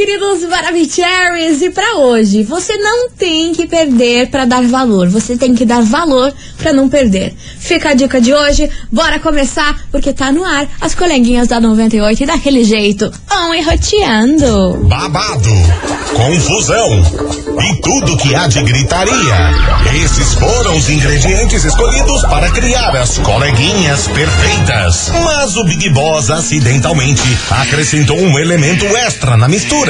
queridos Maravicheries! E pra hoje, você não tem que perder pra dar valor, você tem que dar valor pra não perder. Fica a dica de hoje, bora começar, porque tá no ar as coleguinhas da 98 e daquele jeito, on e roteando. babado, confusão e tudo que há de gritaria. Esses foram os ingredientes escolhidos para criar as coleguinhas perfeitas. Mas o Big Boss acidentalmente acrescentou um elemento extra na mistura: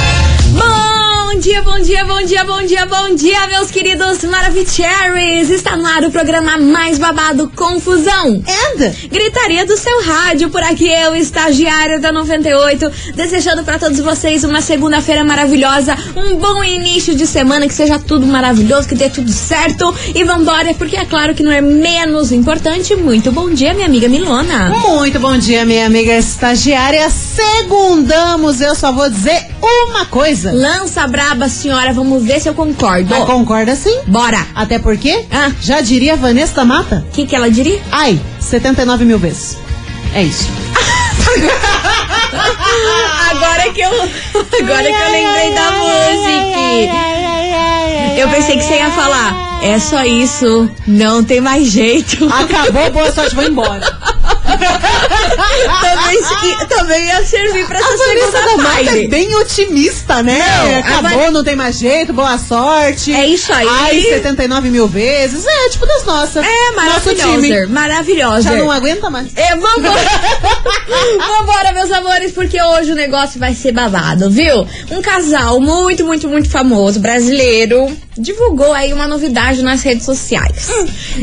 Bom dia, bom dia, bom dia, bom dia, bom dia, meus queridos Maravicheries! Está no ar o programa mais babado Confusão. And Gritaria do seu rádio, por aqui eu, estagiária da 98, desejando para todos vocês uma segunda-feira maravilhosa, um bom início de semana, que seja tudo maravilhoso, que dê tudo certo. E vambora, porque é claro que não é menos importante. Muito bom dia, minha amiga Milona. muito bom dia, minha amiga estagiária. Segundamos, eu só vou dizer uma coisa. Lança senhora, vamos ver se eu concordo. Mas concorda sim? Bora! Até porque, Ah. já diria Vanessa Mata, O que, que ela diria? ai, 79 mil vezes. É isso. Agora que eu. Agora que eu lembrei da música. Eu pensei que você ia falar. É só isso, não tem mais jeito. Acabou, boa sorte, vou embora. também, também ia servir pra essa A Vanessa da segunda Mata é bem otimista, né? Não, Acabou, não tem mais jeito, boa sorte. É isso aí. Ai, 79 mil vezes. É, tipo das nossas. É maravilhosa, maravilhosa. Já não aguenta mais. É, vambora. vambora, meus amores, porque hoje o negócio vai ser babado, viu? Um casal muito, muito, muito famoso, brasileiro, divulgou aí uma novidade nas redes sociais.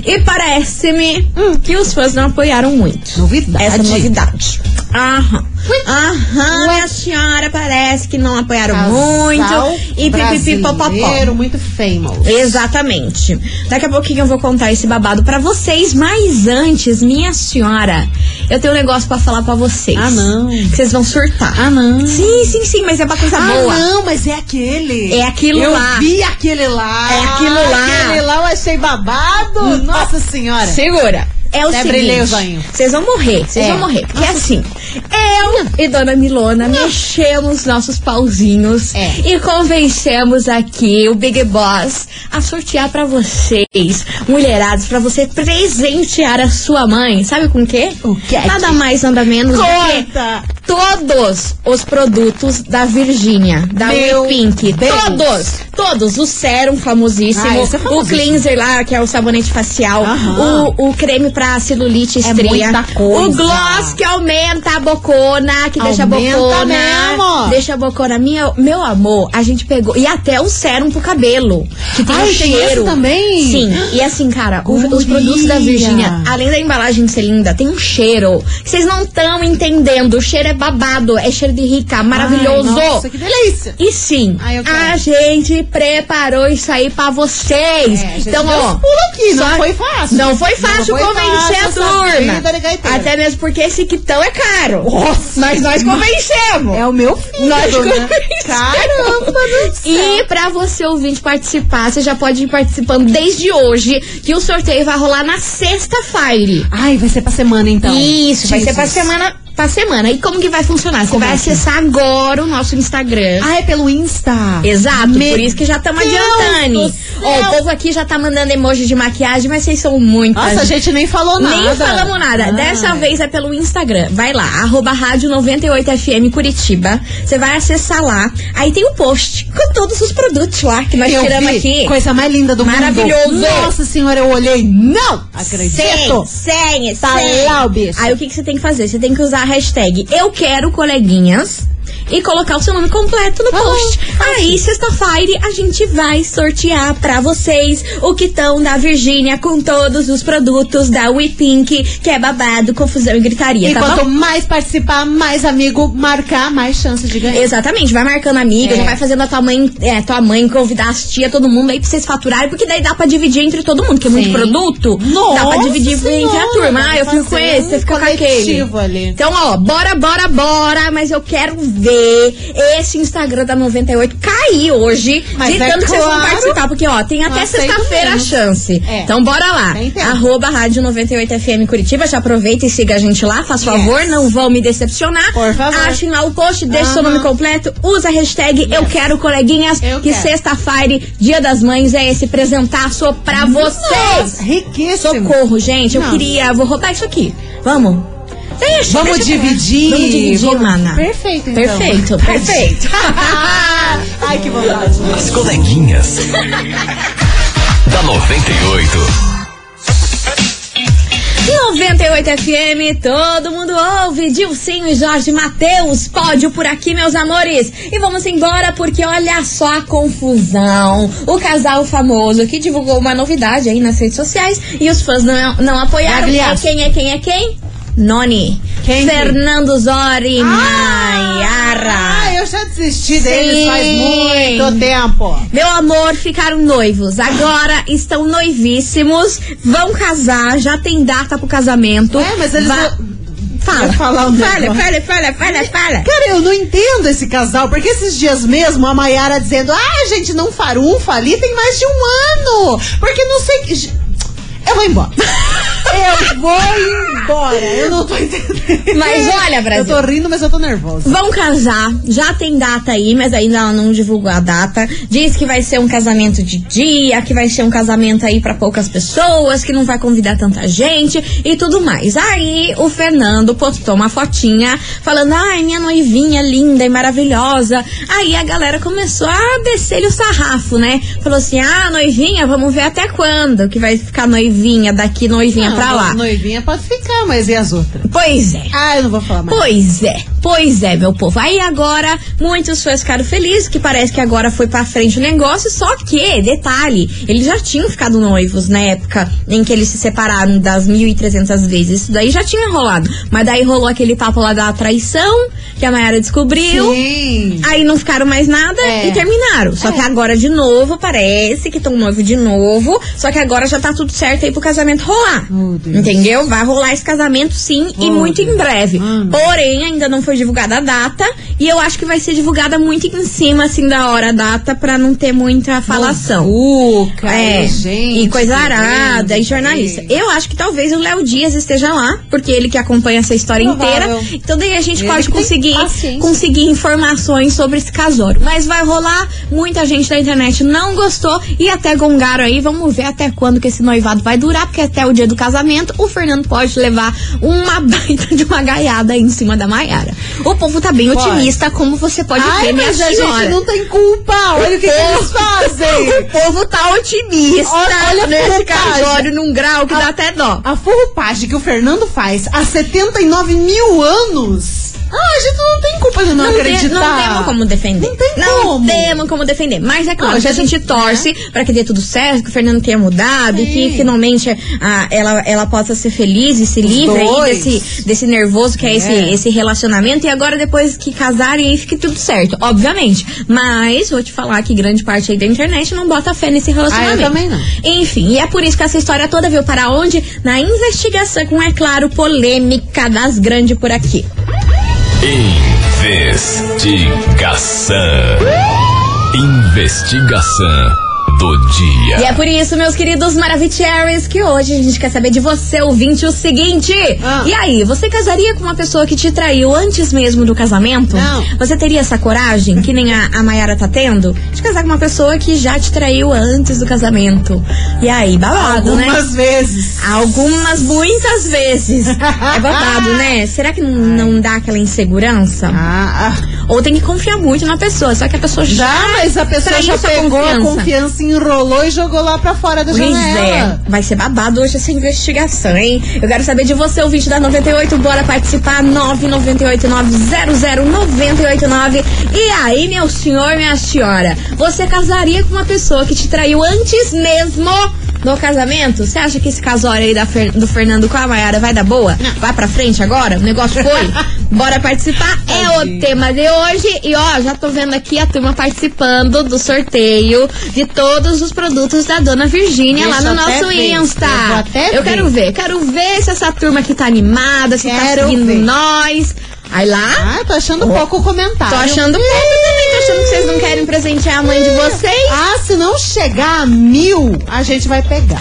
E parece-me que os fãs não apoiaram muito. Novidade? Essa novidade. Aham. Aham, minha senhora, parece que não apoiaram muito. E pipipi popopó. brasileiro, muito famous. Exatamente. Daqui a pouquinho eu vou contar esse babado pra vocês, mas antes, minha senhora, eu tenho um negócio pra falar pra vocês. Ah, não. Que vocês vão surtar. Ah, não. Sim, sim, sim, mas é uma coisa Ah, boa. não, mas é aquele. É aquilo eu lá. vi aquele lá. É aquilo lá. Aquele lá eu achei babado. Nossa senhora. Segura. É o Até seguinte, o vocês vão morrer, vocês É. vão morrer. Porque assim, eu e Dona Milona mexemos nossos pauzinhos É. e convencemos aqui o Big Boss a sortear pra vocês, mulherados, pra você presentear a sua mãe. Sabe com o quê? O quê? Nada mais, nada menos do que Conta. todos os produtos da Virgínia, da Meu Pink. Deus. Todos, todos. O sérum famosíssimo, Ah, é o famosíssimo. cleanser lá, que é o sabonete facial, Aham. o, o creme pra celulite É estria, coisa. o gloss que aumenta a bocona, que deixa a Aumenta bocona, mesmo. deixa a bocona. Minha, meu amor, a gente pegou, e até o sérum pro cabelo, que tem Ai, um cheiro. também? Sim, e assim, cara, os produtos da Virgínia, além da embalagem ser linda, tem um cheiro que vocês não estão entendendo. O cheiro é babado, é cheiro de rica, maravilhoso. Ai, nossa, que delícia. E sim, Ai, a gente preparou isso aí pra vocês. É, então, ó. aqui, não só- foi fácil. Não foi fácil Não foi convencer fácil a turma. gaiteiro. Até mesmo porque esse quitão é caro. Nossa. Mas nós convencemos. É o meu filho, Nós né? convencemos. Caramba do céu. E pra você ouvinte participar, você já pode ir participando desde hoje, que o sorteio vai rolar na sexta-feira. Ai, vai ser pra semana então. Isso, vai ser pra semana, pra semana. E como que vai funcionar? Você Como vai é que- acessar agora o nosso Instagram. Ah, é pelo Insta. Exato, Meu por isso que já estamos adiantando. do Ó, o povo aqui já tá mandando emoji de maquiagem, mas vocês são muitas. Nossa, a gente nem falou nada. Nem falamos nada. Ai. Dessa vez é pelo Instagram. Vai lá, arroba rádio 98FM Curitiba. Você vai acessar lá. Aí tem o post com todos os produtos lá que nós Eu tiramos vi, aqui. Coisa mais linda do Maravilhoso. mundo. Nossa senhora, eu olhei. Não! Acredito. Sem, sem, Tá sem. lá o bicho. Aí o que, que você tem que fazer? Você tem que usar a hashtag Eu Quero Coleguinhas. E colocar o seu nome completo no post. Aí, sexta-feira, a gente vai sortear pra vocês o quitão da Virgínia com todos os produtos da We Pink, que é babado, confusão e gritaria, E tá quanto bom? mais participar, mais amigo marcar, mais chance de ganhar. Exatamente, vai marcando amiga, É. já vai fazendo a tua mãe, é, tua mãe convidar as tia, todo mundo aí pra vocês faturarem, porque daí dá pra dividir entre todo mundo, que é muito produto. dá Nossa pra dividir entre a Senhora, turma. Ah, eu fico com esse, você um fica com aquele. ali. Então, ó, bora, bora, bora, mas eu quero ver esse Instagram da 98 cair hoje, Mas de é tanto que vocês vão claro. participar, porque, ó, tem até sexta-feira a chance. É. Então, bora lá. Arroba Rádio 98 FM Curitiba, já aproveita e siga a gente lá, faz Yes. favor, não vão me decepcionar. Por favor. Achem lá o post, deixe seu Aham. nome completo, usa a hashtag Eu Quero Coleguinhas, Eu que quero. sexta-feira, dia das mães, é esse presentaço pra vocês. Riquíssimo. Socorro, gente, eu queria, vou roubar isso aqui. Vamos. Deixa, Vamos deixa dividir. Vamos dividir, Vamos- mana. Perfeito, então. Perfeito, perfeito. Ai, que vontade. As coleguinhas. da 98. 98 FM, todo mundo ouve. Dilcinho e Jorge Matheus, pódio por aqui, meus amores. E vamos embora porque olha só a confusão. O casal famoso que divulgou uma novidade aí nas redes sociais e os fãs não, não apoiaram. É quem, é quem, é quem? Noni. Quem? Fernando Zori Maiara. Ah, eu já desisti deles Sim. faz muito tempo. Meu amor, ficaram noivos. Agora estão noivíssimos. Vão casar. Já tem data pro casamento. É, mas eles Va- não- Fala. Falar um fala, fala, fala, fala, fala. Cara, eu não entendo esse casal, porque esses dias mesmo a Mayara dizendo, ah, gente, não farufa ali tem mais de um ano. Porque não sei. Eu vou embora. eu vou embora. Eu não tô entendendo. Mas olha, Brasil. Eu tô rindo, mas eu tô nervosa. Vão casar, já tem data aí, mas ainda ela não divulgou a data. Diz que vai ser um casamento de dia, que vai ser um casamento aí pra poucas pessoas, que não vai convidar tanta gente e tudo mais. Aí o Fernando postou uma fotinha falando: ai, minha noivinha linda e maravilhosa. Aí a galera começou a descer o sarrafo, né? Falou assim: ah, noivinha, vamos ver até quando que vai ficar noivinha daqui, noivinha pra lá. Noivinha pode ficar, mas e as outras? Pois é. Ah, eu não vou falar mais. Pois é, pois é, meu povo. Aí agora, muitos fãs ficaram felizes, que parece que agora foi pra frente o negócio, só que, detalhe, eles já tinham ficado noivos na época em que eles se separaram das 1.300 vezes. Isso daí já tinha rolado. Mas daí rolou aquele papo lá da traição, que a Mayara descobriu. Sim. Aí não ficaram mais nada É. e terminaram. Só É. que agora de novo, parece que estão noivos de novo. Só que agora já tá tudo certo aí pro casamento rolar. Deus. Entendeu? Vai rolar esse casamento sim e Oh, muito em Deus. breve. Ah, meu. Porém, ainda não foi divulgada a data. E eu acho que vai ser divulgada muito em cima, assim, da hora a data, pra não ter muita falação. Muvuca, É, gente. e coisa arada, e jornalista. Eu acho que talvez o Léo Dias esteja lá, porque ele que acompanha essa história Provável. inteira. Então daí a gente Ele pode conseguir, conseguir informações sobre esse casório. Mas vai rolar, muita gente da internet não gostou e até gongaram aí. Vamos ver até quando que esse noivado vai durar, porque até o dia do casamento o Fernando pode levar uma baita de uma gaiada aí em cima da Maiara. O povo tá bem Pode. otimista, como você pode Ai, ver, minha mas a senhora. gente não tem culpa. Olha o que, que eles fazem. O povo tá otimista Olha- olha a nesse furtagem. casório num grau que dá até dó. A forrupagem que o Fernando faz há 79 mil anos. Ah, a gente não tem culpa de não, Não, acreditar. não temos como defender. Não tem Não como. temos como defender. Mas é claro Não, que a gente tem- torce pra que dê tudo certo, que o Fernando tenha mudado e que Sim. finalmente ah, ela, ela possa ser feliz e se livre aí desse, desse nervoso que é, Esse, É. esse relacionamento. E agora, depois que casarem, aí fique tudo certo, obviamente. Mas vou te falar que grande parte aí da internet não bota fé nesse relacionamento. Ah, eu também não. Enfim, e é por isso que essa história toda veio para onde? Na investigação, com, é claro, polêmica das grandes por aqui. Investigação. Investigação do dia. E é por isso, meus queridos Maravicheries, que hoje a gente quer saber de você, ouvinte, o seguinte. Ah. E aí, você casaria com uma pessoa que te traiu antes mesmo do casamento? Não. Você teria essa coragem, que nem a, a Mayara tá tendo, de casar com uma pessoa que já te traiu antes do casamento? E aí, babado, né? Algumas vezes. Algumas, muitas vezes. É babado, né? Será que não, não dá aquela insegurança? Ah, ah. Ou tem que confiar muito na pessoa. Só que a pessoa já. Já, mas a pessoa já pegou a confiança, enrolou e jogou lá pra fora da Pois janela. é, vai ser babado hoje essa investigação, hein? Eu quero saber de você, o vídeo da 98, bora participar, 998900989. E aí, meu senhor, minha senhora, você casaria com uma pessoa que te traiu antes mesmo do casamento? Você acha que esse casório aí Fer- do Fernando com a Mayara vai dar boa? Vai pra frente agora? O negócio foi? Bora participar? É o tema de hoje. E ó, já tô vendo aqui a turma participando do sorteio de todos os produtos da Dona Virgínia lá no nosso. Insta. Eu Eu quero ver, quero ver se essa turma aqui tá animada, se tá Quero seguindo ver. nós. Aí lá, Ah, tô achando pouco o comentário. tô achando pouco também, vocês não querem presentear a mãe de vocês. Ah, se não chegar a mil, a gente vai pegar.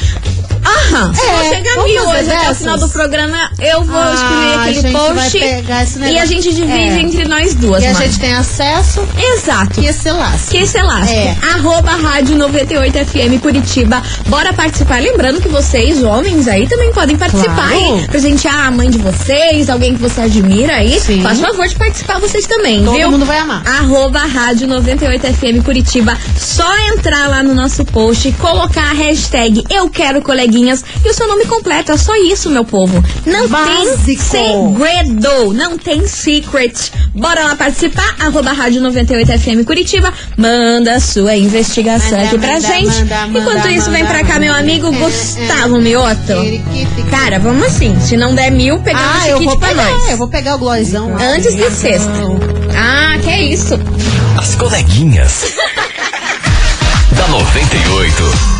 Aham, se É, não chegar a vamos mil fazer hoje até o final do programa, eu vou Ah, escrever a aquele gente vai post pegar esse e negócio. a gente divide É. entre nós duas, E a mano. gente tem acesso Exato. que esse laço. Que esse elástico. É. Arroba Rádio 98 FM Curitiba. Bora participar. Lembrando que vocês, homens aí, também podem participar, Claro. hein? Presentear a mãe de vocês, alguém que você admira aí. Sim. Faz favor de participar vocês também, Todo viu? mundo vai amar. Arroba Rádio 98 FM Curitiba. Só entrar lá no nosso post, colocar a hashtag Eu Quero Coleguinhas e o seu nome completo. É só isso, meu povo. Não Básico. tem segredo. Não tem secret. Bora lá participar. Arroba Rádio 98 FM Curitiba. Manda sua investigação Manda, aqui pra manda, gente. manda, manda, Enquanto isso, vem pra cá meu amigo É, Gustavo Mioto. Cara, vamos assim. Se não der mil, pegamos Ah, esse eu vou pra pegar, nós. eu vou pegar o glózão. lá. Antes da sexta. Ah, que é isso. As coleguinhas. da 98.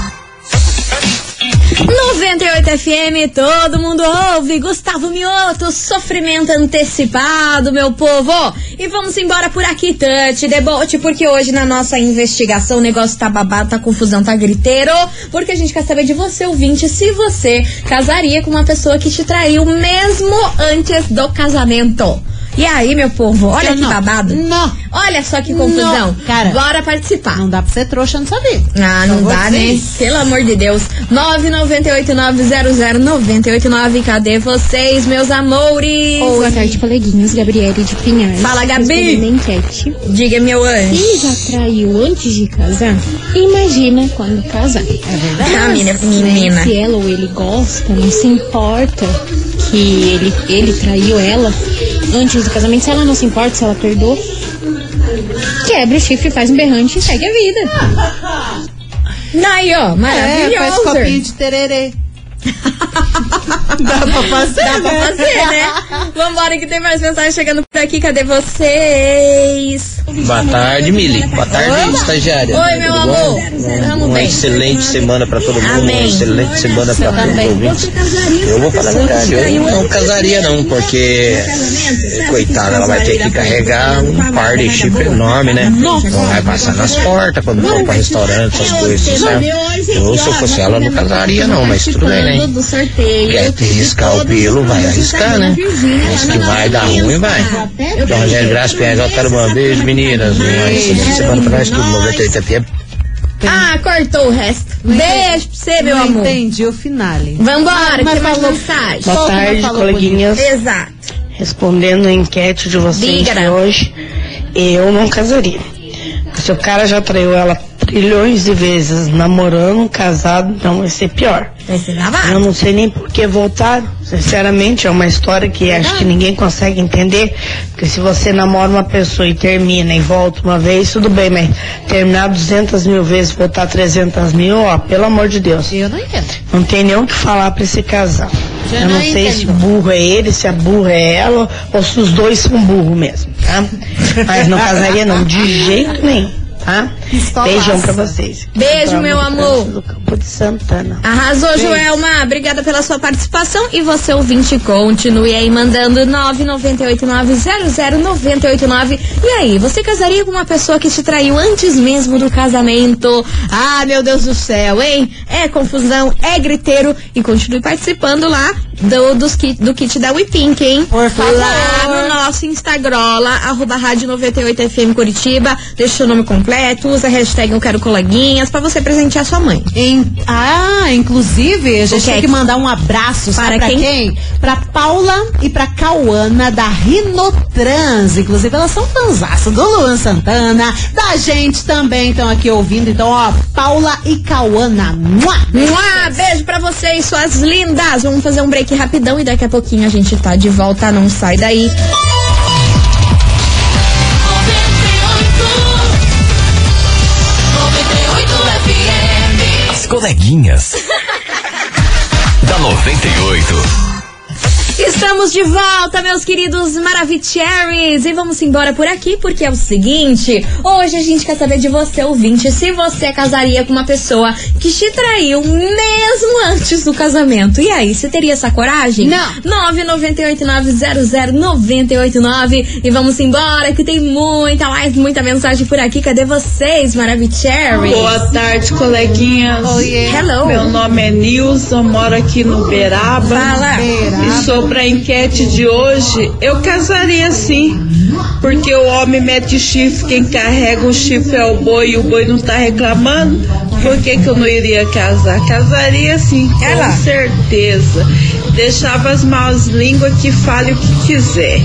98 FM, todo mundo ouve. Gustavo Mioto, sofrimento antecipado, meu povo. E vamos embora por aqui, Tante, debote, porque hoje na nossa investigação o negócio tá babado, tá confusão, tá griteiro. Porque a gente quer saber de você, ouvinte, se você casaria com uma pessoa que te traiu mesmo antes do casamento. E aí, meu povo, olha Eu que não. babado. Não. Olha só que confusão. Não, cara. Bora participar. Não dá pra ser trouxa nessa vida. Ah, não vou dá, né? Pelo amor de Deus. 998900989. Cadê vocês, meus amores? Boa tarde, coleguinhas. Gabriele de Pinhais. Fala, Gabi. Enquete. Diga, meu anjo. Quem já traiu antes de casar, imagina quando casar. Ah, menina, menina. Se ela ou ele gosta, não se importa que ele, ele traiu ela antes do casamento. Se ela não se importa, se ela perdoa, quebra o chifre, faz um berrante e segue a vida. Aí, ó, É, faz maravilhoso. copinho de tererê. Dá pra fazer, Dá pra né? fazer, né? Vambora que tem mais mensagens chegando por aqui. Cadê vocês? Boa tarde, Mili. Boa tarde, estagiária. Oi, meu Tudo amor. bom? Uma bem. excelente semana pra todo mundo. Amém. Uma excelente semana pra todos os ouvintes. Eu vou falar a verdade, eu não casaria não, porque coitada, ela vai ter que carregar um par de chifre enorme, né? Não vai passar nas portas quando for pra restaurante, essas coisas, sabe? Eu, se eu fosse ela, não casaria não, mas tudo bem, né? Do sorteio. Quer riscar o pelo, vai arriscar, né? Mas que vai dar ruim, vai. Então, Rogério Graça, quero um beijo, meninas. Semana pra nós tudo. 98 FM. Ah, cortou o resto. Beijo pra você, meu não amor. entendi o finale. Vambora, Mas que mais falou- mensagem? Boa não tarde, coleguinhas. Exato. Respondendo a enquete de vocês Diga. de hoje, eu não casaria. Se o cara já traiu ela trilhões de vezes, namorando, casado, não vai ser pior. Vai ser Eu não sei nem por que voltar. Sinceramente, é uma história que acho que ninguém consegue entender. Porque se você namora uma pessoa e termina e volta uma vez, tudo bem, mas terminar 200 mil vezes, voltar 300 mil, ó, pelo amor de Deus. Eu não entendo. Não tem nem o que falar pra esse casal. Eu não sei se o entendo. burro é ele, se a burra é ela, ou se os dois são burro mesmo, tá? Mas não casaria não, de jeito nenhum, tá? Beijão pra vocês. Beijo, meu amor. Do Campo de Santana. Arrasou, Joelma. Obrigada pela sua participação. E você, ouvinte, continue aí mandando 998900989. E aí, você casaria com uma pessoa que te traiu antes mesmo do casamento? Ah, meu Deus do céu, hein? É confusão, é griteiro. E continue participando lá do, dos kit, do kit da WePink, hein? Por favor. Lá no nosso Instagrola, arroba rádio 98FM Curitiba. Deixa o seu nome completo, usa a hashtag Eu Quero Coleguinhas pra você presentear sua mãe. Em- ah, inclusive, a gente tem que mandar um abraço Para pra quem? quem? Pra Paula e pra Cauana da Rinotrans. Inclusive, elas são fanzaças do Luan Santana, da gente também estão aqui ouvindo. Então, ó, Paula e Cauana. Mua! Mua, beijo pra vocês, suas lindas. Vamos fazer um break rapidão e daqui a pouquinho a gente tá de volta. Não sai daí. As coleguinhas. da 98. Estamos de volta, meus queridos Maravicheries. E vamos embora por aqui, porque é o seguinte: hoje a gente quer saber de você, ouvinte, se você casaria com uma pessoa que te traiu mesmo antes do casamento. E aí, você teria essa coragem? Não. 998900989. E vamos embora, que tem muita mais, muita mensagem por aqui. Cadê vocês, Maravicheries? Boa tarde, coleguinhas. Hello. Meu nome é Nilson, moro aqui no Beraba. Fala. E sobre a enquete de hoje, eu casaria sim. Porque o homem mete chifre, quem carrega o chifre é o boi e o boi não tá reclamando. Por que, que eu não iria casar? Casaria sim, com Ela. certeza. Deixava as más línguas que fale o que quiser.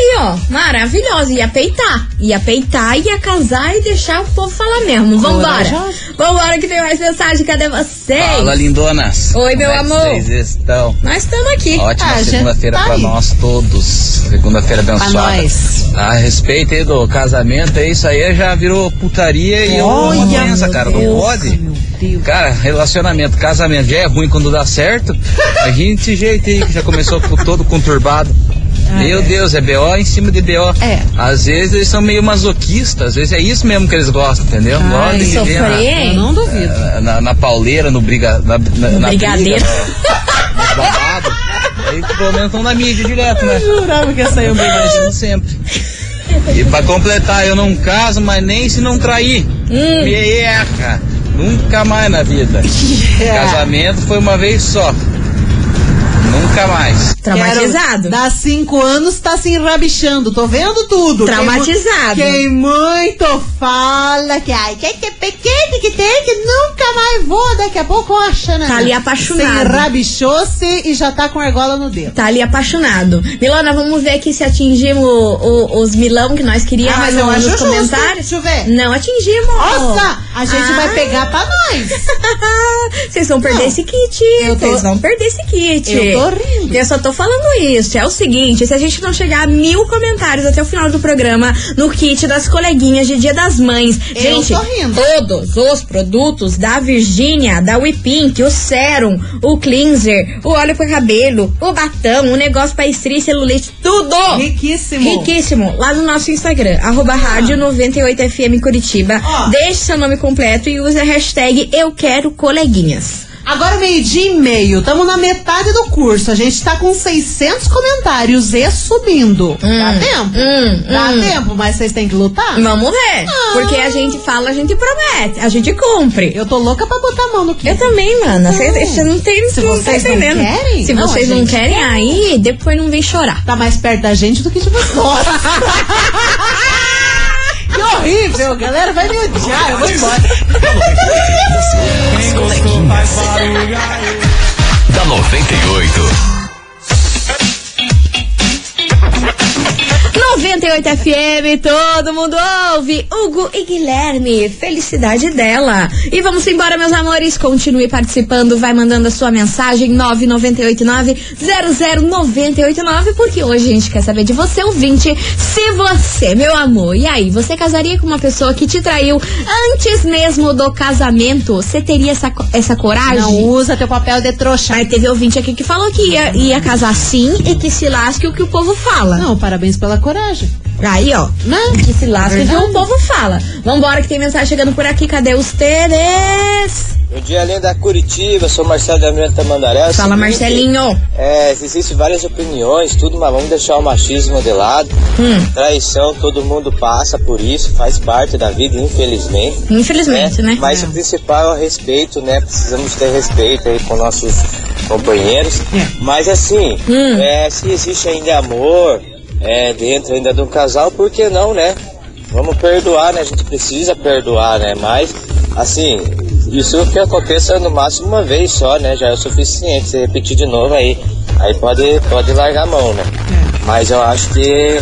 Aí, ó, maravilhosa. Ia peitar. Ia peitar, ia casar e deixar o povo falar mesmo. Vambora. Vambora que tem mais mensagem. Cadê vocês? Fala, lindonas. Oi, meu Como é amor. Vocês estão? Nós estamos aqui. Ótima Ah, segunda-feira tá pra aí. nós todos. Segunda-feira abençoada. nós. A respeito aí do casamento, é isso aí já virou putaria e é uma doença, cara. Deus, não pode. meu Deus. Cara, relacionamento, casamento já é ruim quando dá certo. A gente jeito aí, que já começou com- todo conturbado. Meu Deus, é BO em cima de BO. É. Às vezes eles são meio masoquistas, às vezes é isso mesmo que eles gostam, entendeu? Ai, Gostam de na-. Eu não duvido. na, na, na pauleira, no briga, na, na, na brigadeiro. briga, no- nos babados. Aí pelo menos estão na mídia direto, né? Jurava que ia sair um bem mais. Imagino sempre. E pra completar, eu não caso, mas nem se não trair. Hum. Nunca mais na vida. Casamento foi uma vez só. Nunca mais. Traumatizado. Quero- Dá cinco anos, tá se enrabichando. Tô vendo tudo. Traumatizado. Quem, quem muito fala que ai, que que pequeno que tem, que nunca mais vou. Daqui a pouco achando. Tá ali apaixonado. Se enrabichou-se e já tá com argola no dedo. Tá ali apaixonado. Milona, vamos ver aqui se atingimos o- o- os milão que nós queríamos Ah, mas eu no- acho nos justo. comentários. Deixa eu ver. Não atingimos. Nossa, a gente Ah. vai pegar pra nós. Vocês vão perder Não. esse kit. Eu tô- Vocês vão perder esse kit. Eu tô rindo. Eu só tô falando isso. É o seguinte: se a gente não chegar a mil comentários até o final do programa no kit das coleguinhas de Dia das Mães, Eu gente, todos os produtos da Virgínia, da WePink, o sérum, o cleanser, o óleo para cabelo, o batom, o negócio pra estria, celulite, tudo! Riquíssimo. Riquíssimo. Lá no nosso Instagram, arroba rádio 98FM Curitiba. Ó. Deixe seu nome completo e use a hashtag Eu Quero Coleguinhas. Agora meio-dia e meio, estamos na metade do curso. A gente tá com 600 comentários e subindo. Dá tempo? hum, Dá hum. tempo, mas vocês têm que lutar? Vamos ver. Ah. Porque a gente fala, a gente promete, a gente cumpre. Eu tô louca pra botar a mão no Eu quê? também, mana. Não. Você não tem Se não tá vocês não entendendo. querem? Se Não, vocês não querem, quer. aí depois não vem chorar. Tá mais perto da gente do que de vocês. que horrível, galera. Vai me odiar, eu vou embora. As coleguinhas. Da 98. 98 FM, todo mundo ouve. Hugo e Guilherme, felicidade dela. E vamos embora, meus amores. Continue participando, vai mandando a sua mensagem 998900989, porque hoje a gente quer saber de você, ouvinte, se você, meu amor, e aí, você casaria com uma pessoa que te traiu antes mesmo do casamento? Você teria essa, essa coragem? Não usa teu papel de trouxa. Mas teve ouvinte aqui que falou que ia, ia casar sim e que se lasque o que o povo fala. Não, parabéns pela coragem. Aí, ó. Né? Que se lasca que Verdade. o povo fala. Vambora que tem mensagem chegando por aqui. Cadê os Teres? Bom dia, além da Curitiba, sou Marcelo de Almirante Tamandaré. É Fala, seguinte, Marcelinho. É, existem várias opiniões, tudo, mas vamos deixar o machismo de lado. Hum. Traição, todo mundo passa por isso, faz parte da vida, infelizmente. Infelizmente, né? Mas o principal é o respeito, né? Precisamos ter respeito aí com nossos companheiros. Mas assim, Hum. é, se existe ainda amor é, dentro ainda um casal, por que não, né? Vamos perdoar, né? A gente precisa perdoar, né? Mas, assim, isso que aconteça no máximo uma vez só, né? Já é o suficiente. Se repetir de novo aí, aí pode, pode largar a mão, né? Mas eu acho que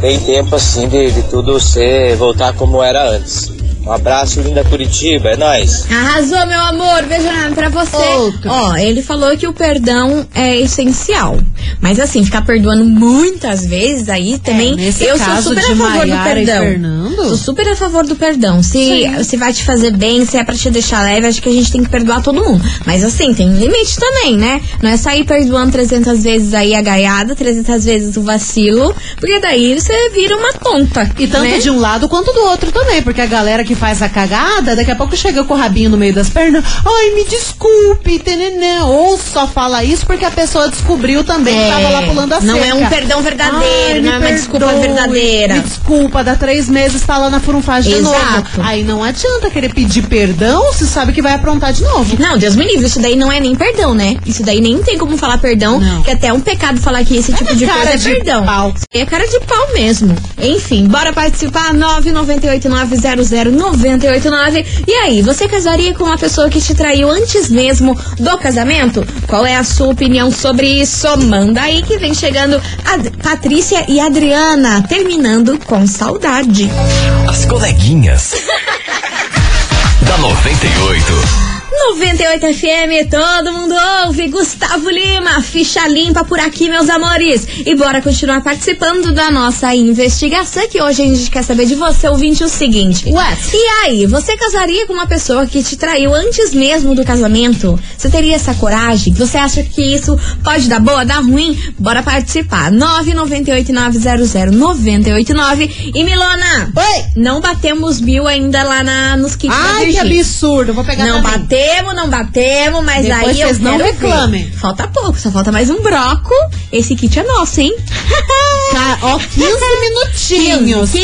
tem tempo assim de, de tudo ser voltar como era antes. Um abraço, linda Curitiba, é nóis. Arrasou, meu amor. Beijo pra você. Outro. Ó, ele falou que o perdão é essencial. Mas assim, ficar perdoando muitas vezes aí também. É, eu sou super a favor do Maiara perdão. Fernando? Sou super a favor do perdão. Se, se vai te fazer bem, se é pra te deixar leve, acho que a gente tem que perdoar todo mundo. Mas assim, tem limite também, né? Não é sair perdoando 300 vezes aí a gaiada, 300 vezes o vacilo, porque daí você vira uma tonta. E tanto né? de um lado quanto do outro também, porque a galera que faz a cagada, daqui a pouco chega com o rabinho no meio das pernas, ai, me desculpe, tenenã. Ou só fala isso porque a pessoa descobriu também que tava lá pulando a Não cerca. é um perdão verdadeiro, Ai, não é uma desculpa perdoe, verdadeira. Me desculpa, dá três meses, tá lá na furunfagem de novo. Exato. Aí não adianta querer pedir perdão se sabe que vai aprontar de novo. Não, Deus me livre, isso daí não é nem perdão, né? Isso daí nem tem como falar perdão, Não. que até é um pecado falar que esse tipo de cara coisa é de perdão. pau. É cara de pau mesmo. Enfim, bora participar, 998900989. E aí, você casaria com uma pessoa que te traiu antes mesmo do casamento? Qual é a sua opinião sobre isso? Manda aí que vem chegando a Patrícia e Adriana, terminando com saudade. As coleguinhas. da 98. 98 FM, todo mundo ouve. Gustavo Lima, ficha limpa por aqui, meus amores. E bora continuar participando da nossa investigação, que hoje a gente quer saber de você, ouvinte, o seguinte. What? E aí, você casaria com uma pessoa que te traiu antes mesmo do casamento? Você teria essa coragem? Você acha que isso pode dar boa, dar ruim? Bora participar. 998-900-989. E Milona, Oi! não batemos mil ainda lá na, nos kits Ai, que absurdo, vou pegar Não também. Batemos, não batemos, mas Depois aí eu vocês não reclamem. ver. Falta pouco, só falta mais um broco. Esse kit é nosso, hein? Tá, ó, 15 minutinhos. 15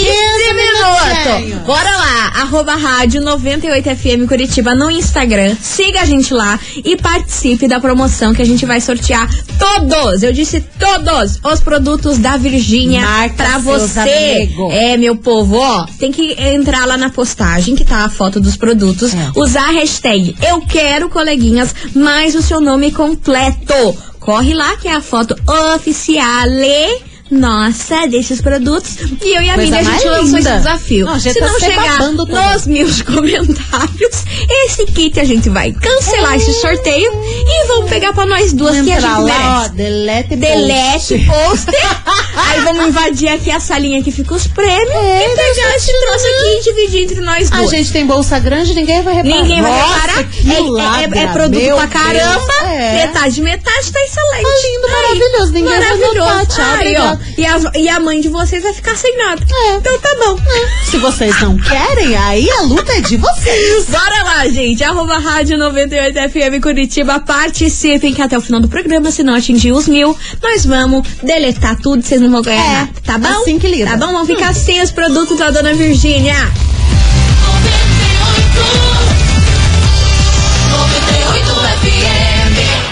minutos. Bora lá, arroba rádio 98FM Curitiba no Instagram. Siga a gente lá e participe da promoção que a gente vai sortear todos, eu disse todos, os produtos da Virgínia pra você. amigos. É, meu povo, ó, tem que entrar lá na postagem que tá a foto dos produtos, É. usar a hashtag eu quero coleguinhas, mais o seu nome completo. Corre lá que é a foto oficiale. Nossa, desses produtos. E eu e a Coisa amiga, a gente lançou esse desafio. Não, Se tá não chegar nos mil comentários, esse kit a gente vai cancelar esse sorteio e vamos pegar pra nós duas que a Entra gente lá, ó, merece. delete, Delete poster. Aí vamos invadir aqui a salinha que fica os prêmios e pegar esse troço aqui e dividir entre nós A duas. gente tem bolsa grande, ninguém vai reparar. Ninguém vai Nossa, reparar. que É, é- é- é produto meu pra caramba. É. Metade, metade tá excelente. Tá lindo, maravilhoso. Ninguém vai Maravilhoso. notar. Tchau, Aí, ó, obrigada. e, a, e a mãe de vocês vai ficar sem nada. É. Então tá bom. Se vocês não querem, aí a luta é de vocês. Bora lá, gente. Arroba Rádio 98 FM Curitiba. Participem que até o final do programa, se não atingir os mil, nós vamos deletar tudo, vocês não vão ganhar É, nada. Tá bom? assim que lida. Tá bom? Vamos ficar sem os produtos da Dona Virgínia.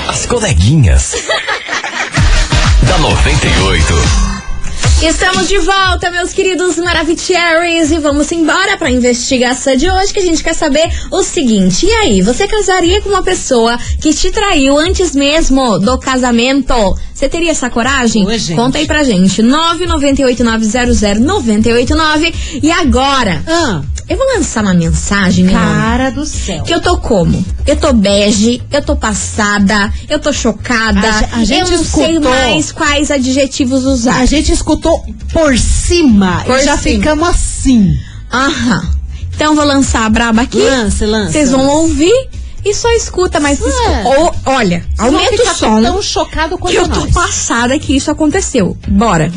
As coleguinhas. da 98. Estamos de volta, meus queridos Maravicheries, e vamos embora pra investigação de hoje, que a gente quer saber o seguinte. E aí, você casaria com uma pessoa que te traiu antes mesmo do casamento? Você teria essa coragem? Oi, gente. Conta aí pra gente. 998900989. E agora, Ah, eu vou lançar uma mensagem, cara do céu. que eu tô como? Eu tô bege, eu tô passada, eu tô chocada. A a gente eu não sei escutou. mais quais adjetivos usar. A gente escutou por cima Por e já cima. ficamos assim. Aham. Então vou lançar a braba aqui. Lance, lance. Vocês vão ouvir e só escuta, mas É. escu- Ô, olha, Vocês aumenta o som tão chocado quanto que eu tô nós. passada que isso aconteceu. Bora.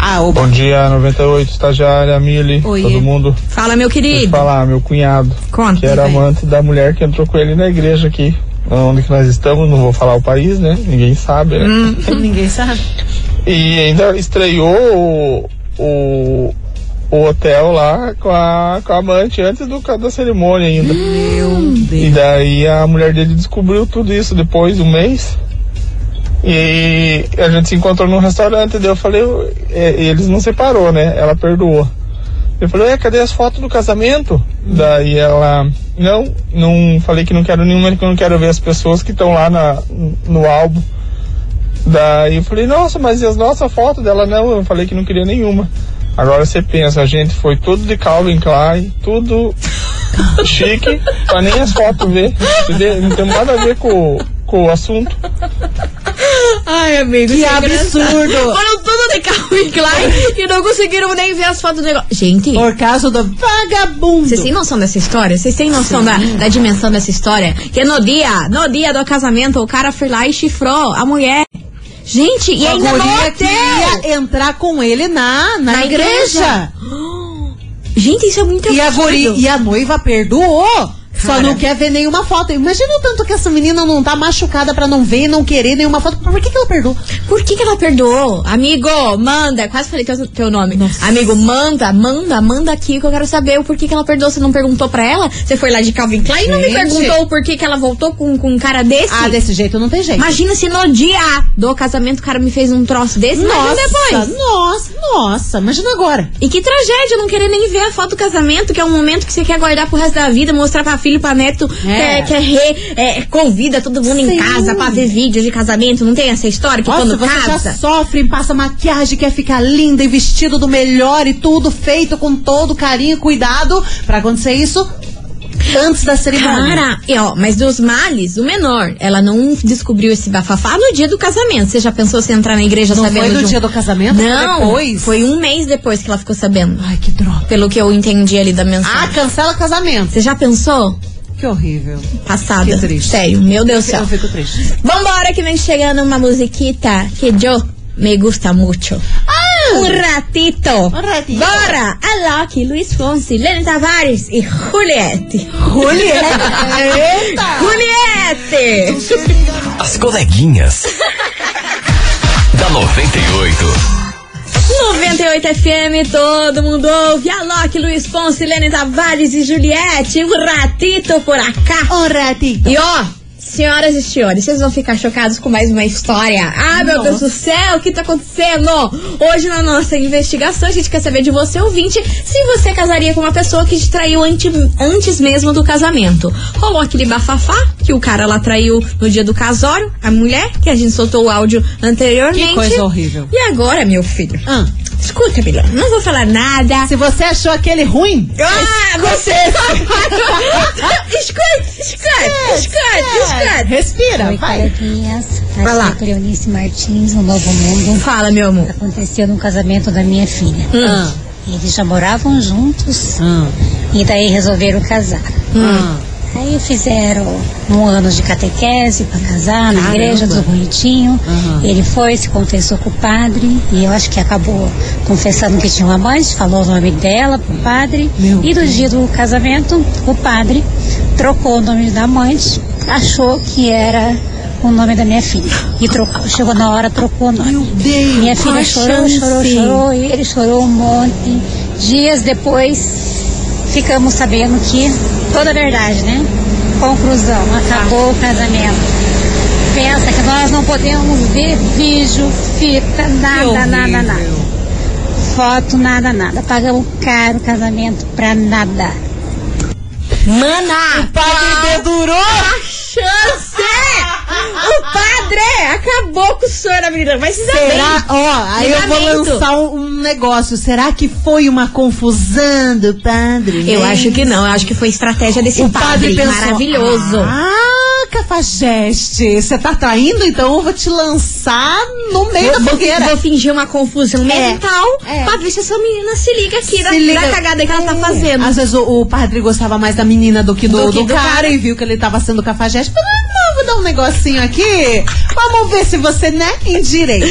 Ah, o Bom dia, 98, estagiária, Mili, Oi. todo mundo. Fala, meu Deixa eu querido. falar, meu cunhado, Conta. que era amante da mulher que entrou com ele na igreja aqui. Onde que nós estamos, não vou falar o país, né? Ninguém sabe, né? Hum. Ninguém sabe. E ainda estreou o, o, o hotel lá com a, com a amante antes do, da cerimônia ainda. Meu E Deus. daí a mulher dele descobriu tudo isso depois de um mês. E a gente se encontrou num restaurante, daí eu falei, eu- é, e eles não separou, né? Ela perdoou. Eu falei, ué, cadê as fotos do casamento? Daí ela, não, não falei que não quero nenhuma, que eu não quero ver as pessoas que estão lá na, no álbum. Daí eu falei, nossa, mas e as nossas fotos dela? Não, eu falei que não queria nenhuma. Agora você pensa, a gente foi tudo de Calvin Klein, tudo chique, pra nem as fotos ver. entendeu? Não tem nada a ver com, com o assunto. Ai, amigo. Que é absurdo. Foram tudo de Calvin Klein e não conseguiram nem ver as fotos do negócio. Gente, Por causa do vagabundo. Vocês têm noção dessa história? Vocês têm noção da, da dimensão dessa história? Que no dia, no dia do casamento, o cara foi lá e chifrou a mulher. Gente, e a ainda guria queria entrar com ele na, na, Na igreja. igreja. Gente, isso é muito E a, e a noiva perdoou. Só Cara. não quer ver nenhuma foto. Imagina o tanto que essa menina não tá machucada pra não ver e não querer nenhuma foto. Por que, que ela perdoou? Por que, que ela perdoou? Amigo, manda. Quase falei teu, teu nome. Amigo, manda, manda, manda aqui que eu quero saber o porquê que ela perdoou. Você não perguntou pra ela? Você foi lá de Calvin Klein e não me perguntou o porquê que ela voltou com, com um cara desse? Ah, desse jeito não tem jeito. Imagina se no dia do casamento o cara me fez um troço desse, nossa, depois. nossa, nossa. Imagina agora. E que tragédia, não querer nem ver a foto do casamento, que é um momento que você quer guardar pro resto da vida, mostrar pra filho, pra neto, É. quer, re- é, convida todo mundo em Sim. casa pra ver vídeo de casamento. Não tem essa história que Nossa, quando você casa. já sofre, passa maquiagem, quer ficar linda e vestido do melhor e tudo feito com todo carinho e cuidado pra acontecer isso antes da cerimônia. Cara, e ó, mas dos males, o menor, ela não descobriu esse bafafá no dia do casamento. Você já pensou se entrar na igreja Não sabendo foi no um- dia do casamento? Não, depois? foi um mês depois que ela ficou sabendo. Ai, que droga. Pelo que eu entendi ali da mensagem. Ah, cancela casamento. Você já pensou? Que horrível. Passada. Que triste. Sério, meu Deus do céu. Eu fico triste. Vambora que vem chegando uma musiquita que eu me gusta mucho. Um ratito. Um ratito. Bora! Alok, Luiz Fonsi, Lene Tavares e Juliette. Julieta! Juliette! As coleguinhas. da 98. 98 FM, todo mundo ouve. Alok, Luiz Fonsi, Lene Tavares e Juliette. Um ratito por acá. Um ratito. E ó, senhoras e senhores, vocês vão ficar chocados com mais uma história. Ah, meu Deus do céu, o que tá acontecendo? Hoje na nossa investigação, a gente quer saber de você, ouvinte, se você casaria com uma pessoa que te traiu ante- antes mesmo do casamento. Rolou aquele bafafá que o cara lá traiu no dia do casório, a mulher, que a gente soltou o áudio anteriormente. Que coisa horrível. E agora, meu filho? Ah, Escuta, Milão, não vou falar nada. se você achou aquele ruim, Ah, você! escute, escute, escute, escute. respira, Oi, vai. coleguinhas. Vai lá. Aqui é Cleonice Martins, no Novo Mundo. Fala, meu amor. Aconteceu no casamento da minha filha. Ah, Eles já moravam juntos ah, e daí resolveram casar. ah. Aí fizeram um ano de catequese para casar na Caramba. igreja, tudo bonitinho. Aham. Ele foi, se confessou com o padre e eu acho que acabou confessando que tinha uma amante, falou o nome dela pro padre. Meu e no dia do casamento, o padre trocou o nome da amante, achou que era o nome da minha filha. E trocou, chegou na hora, trocou o nome. Meu Deus. Minha filha chorou, chorou, chance? chorou, e ele chorou um monte. Dias depois, ficamos sabendo que toda a verdade, né? Conclusão, acabou o casamento. Pensa que nós não podemos ver vídeo, fita, nada, nada, nada. Foto, nada, nada. Pagamos caro o casamento pra nada. Mana! Padre dedurou. A chance! O padre acabou com o sonho da menina. Mas Será? Ó, aí eu vou lançar um, um negócio. Será que foi uma confusão do padre? Eu acho que não. Eu acho que foi estratégia desse O padre pensou, Maravilhoso. Ah, cafajeste, você tá traindo? Então eu vou te lançar no meio da fogueira. vou fingir uma confusão É, mental é. pra ver se essa menina se liga aqui da, Se liga. da cagada que ela tá É. fazendo. Às vezes o, o padre gostava mais da menina do que do, Do que do do cara, cara. e viu que ele tava sendo cafajeste. Falou, ah, não, vou dar um negocinho aqui. Vamos ver se você, né, endireita.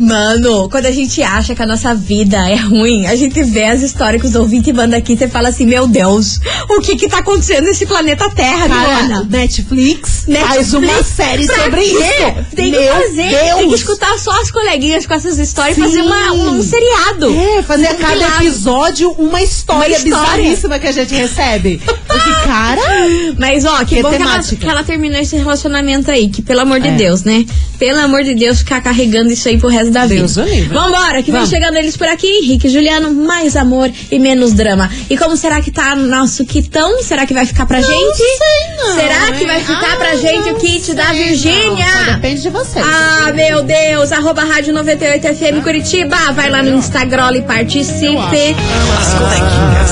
Mano, quando a gente acha que a nossa vida é ruim, a gente vê as histórias que os ouvintes mandam aqui e você fala assim, meu Deus, o que que tá acontecendo nesse planeta Terra, Cara? Netflix, faz Netflix? uma série Pra sobre quê? isso. Tem que Meu fazer, Deus. tem que escutar só as coleguinhas com essas histórias Sim. e fazer uma, um, seriado. É, fazer a cada compilado. episódio uma história, Uma história. bizarríssima que a gente recebe. Porque, cara. Mas, ó, que, Que bom que ela, que ela terminou esse relacionamento aí. Que, pelo amor de É. Deus, né? Pelo amor de Deus, ficar carregando isso aí pro resto da Deus vida. livre. Vambora, que Vamos. vem chegando eles por aqui. Henrique e Juliano, mais amor e menos drama. E como será que tá nosso kitão? Será que vai ficar pra gente? sei não, Será que vai ficar pra gente o kit da Virgínia? depende de vocês. Ah, meu Deus! Arroba Rádio 98 FM Curitiba. Vai lá no Instagram e participe. As coleguinhas.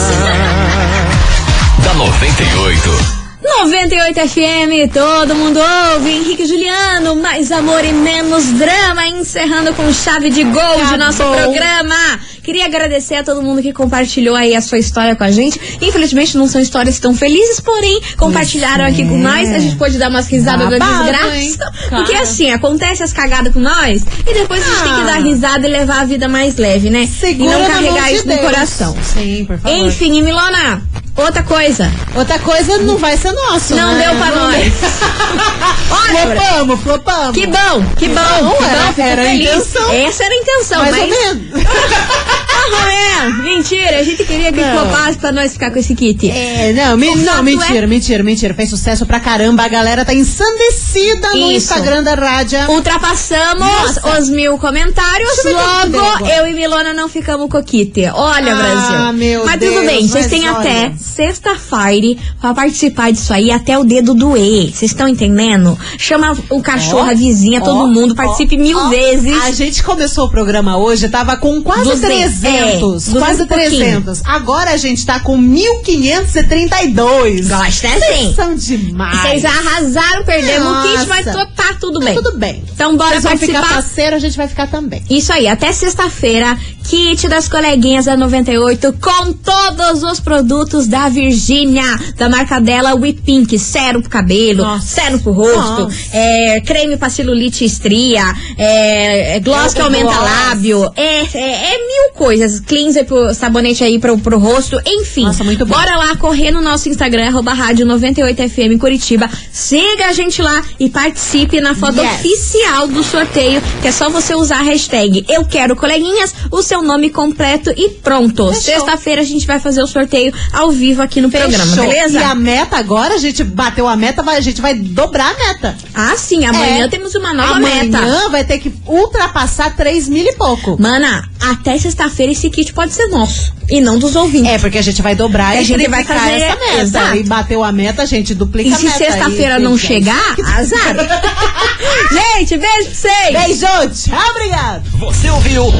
da 98. 98 FM, todo mundo ouve. Henrique e Juliano, mais amor e menos drama, encerrando com chave de gol de nosso programa. Queria agradecer a todo mundo que compartilhou aí a sua história com a gente. Infelizmente não são histórias tão felizes, porém compartilharam aqui com nós. A gente pode dar umas risadas da desgraça. hein? Porque assim, acontece as cagadas com nós e depois a gente tem que dar risada e levar a vida mais leve, né? Segura e não carregar de isso no Deus. coração. Sim, por favor. Enfim, Milona, outra coisa. Outra coisa não vai ser nosso. Não né? deu pra Não nós. Olha, Flopamos, flopamos. Que bom, que bom, bom, que era- bom, fico era a intenção. Essa era a intenção, Mais mas... ou menos. Ah, é, mentira, a gente queria que Não. flopasse pra nós ficar com esse kit. É, não, me- não fato mentira, é- mentira, mentira. Fez sucesso pra caramba. A galera tá ensandecida no Isso. Instagram da rádio. Ultrapassamos Nossa. os mil comentários, logo eu e Milona não ficamos com o kit. Olha, Ah, Brasil. meu mas tudo Deus, bem, vocês têm olha. até sexta-feira pra participar disso aí, até o dedo doer. Vocês estão entendendo? Chama o cachorro, Ó, a vizinha, todo mundo, participe mil ó. vezes. A gente começou o programa hoje, tava com quase 200, 300. É, 200 quase e pouquinho. 300. Agora a gente tá com 1532. Gosta. Vocês são demais. Vocês arrasaram, perdemos o kit, mas tô- tá tudo Tá bem. tudo bem. Então bora Vocês participar. ficar parceiro, a gente vai ficar também. Isso aí, até sexta-feira, kit das coleguinhas da 98 com todos os produtos da Virgínia, da marca dela, We Pink, sérum pro cabelo, Nossa. sérum pro rosto, é, creme pra celulite e estria, é, é gloss que aumenta lábio, é, é, é mil coisas, cleanser pro sabonete aí pro, pro rosto, enfim. Nossa, muito bom. Bora lá correr no nosso Instagram, arroba rádio 98FM Curitiba, siga a gente lá e participe na foto Yes. oficial do sorteio, que é só você usar a hashtag Eu Quero Coleguinhas, o seu nome completo e pronto. Sexta-feira a gente vai fazer o sorteio ao vivo aqui no programa, Fechou. beleza? E a meta agora, a gente bateu a meta, vai- a gente vai dobrar a meta. Ah, sim, amanhã É. temos uma nova Amanhã meta. vai ter que ultrapassar 3 mil e pouco. Mana, até sexta-feira esse kit pode ser nosso e não dos ouvintes. É, porque a gente vai dobrar A e gente vai fazer- essa meta. Exato. E bateu a meta, a gente duplica E a se meta. sexta-feira E- não e- chegar, azar. gente, beijo pra vocês. Beijo, tchau, obrigado. Você ouviu?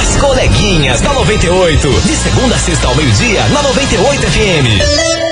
As coleguinhas da 98. De segunda a sexta ao meio-dia, na 98 FM.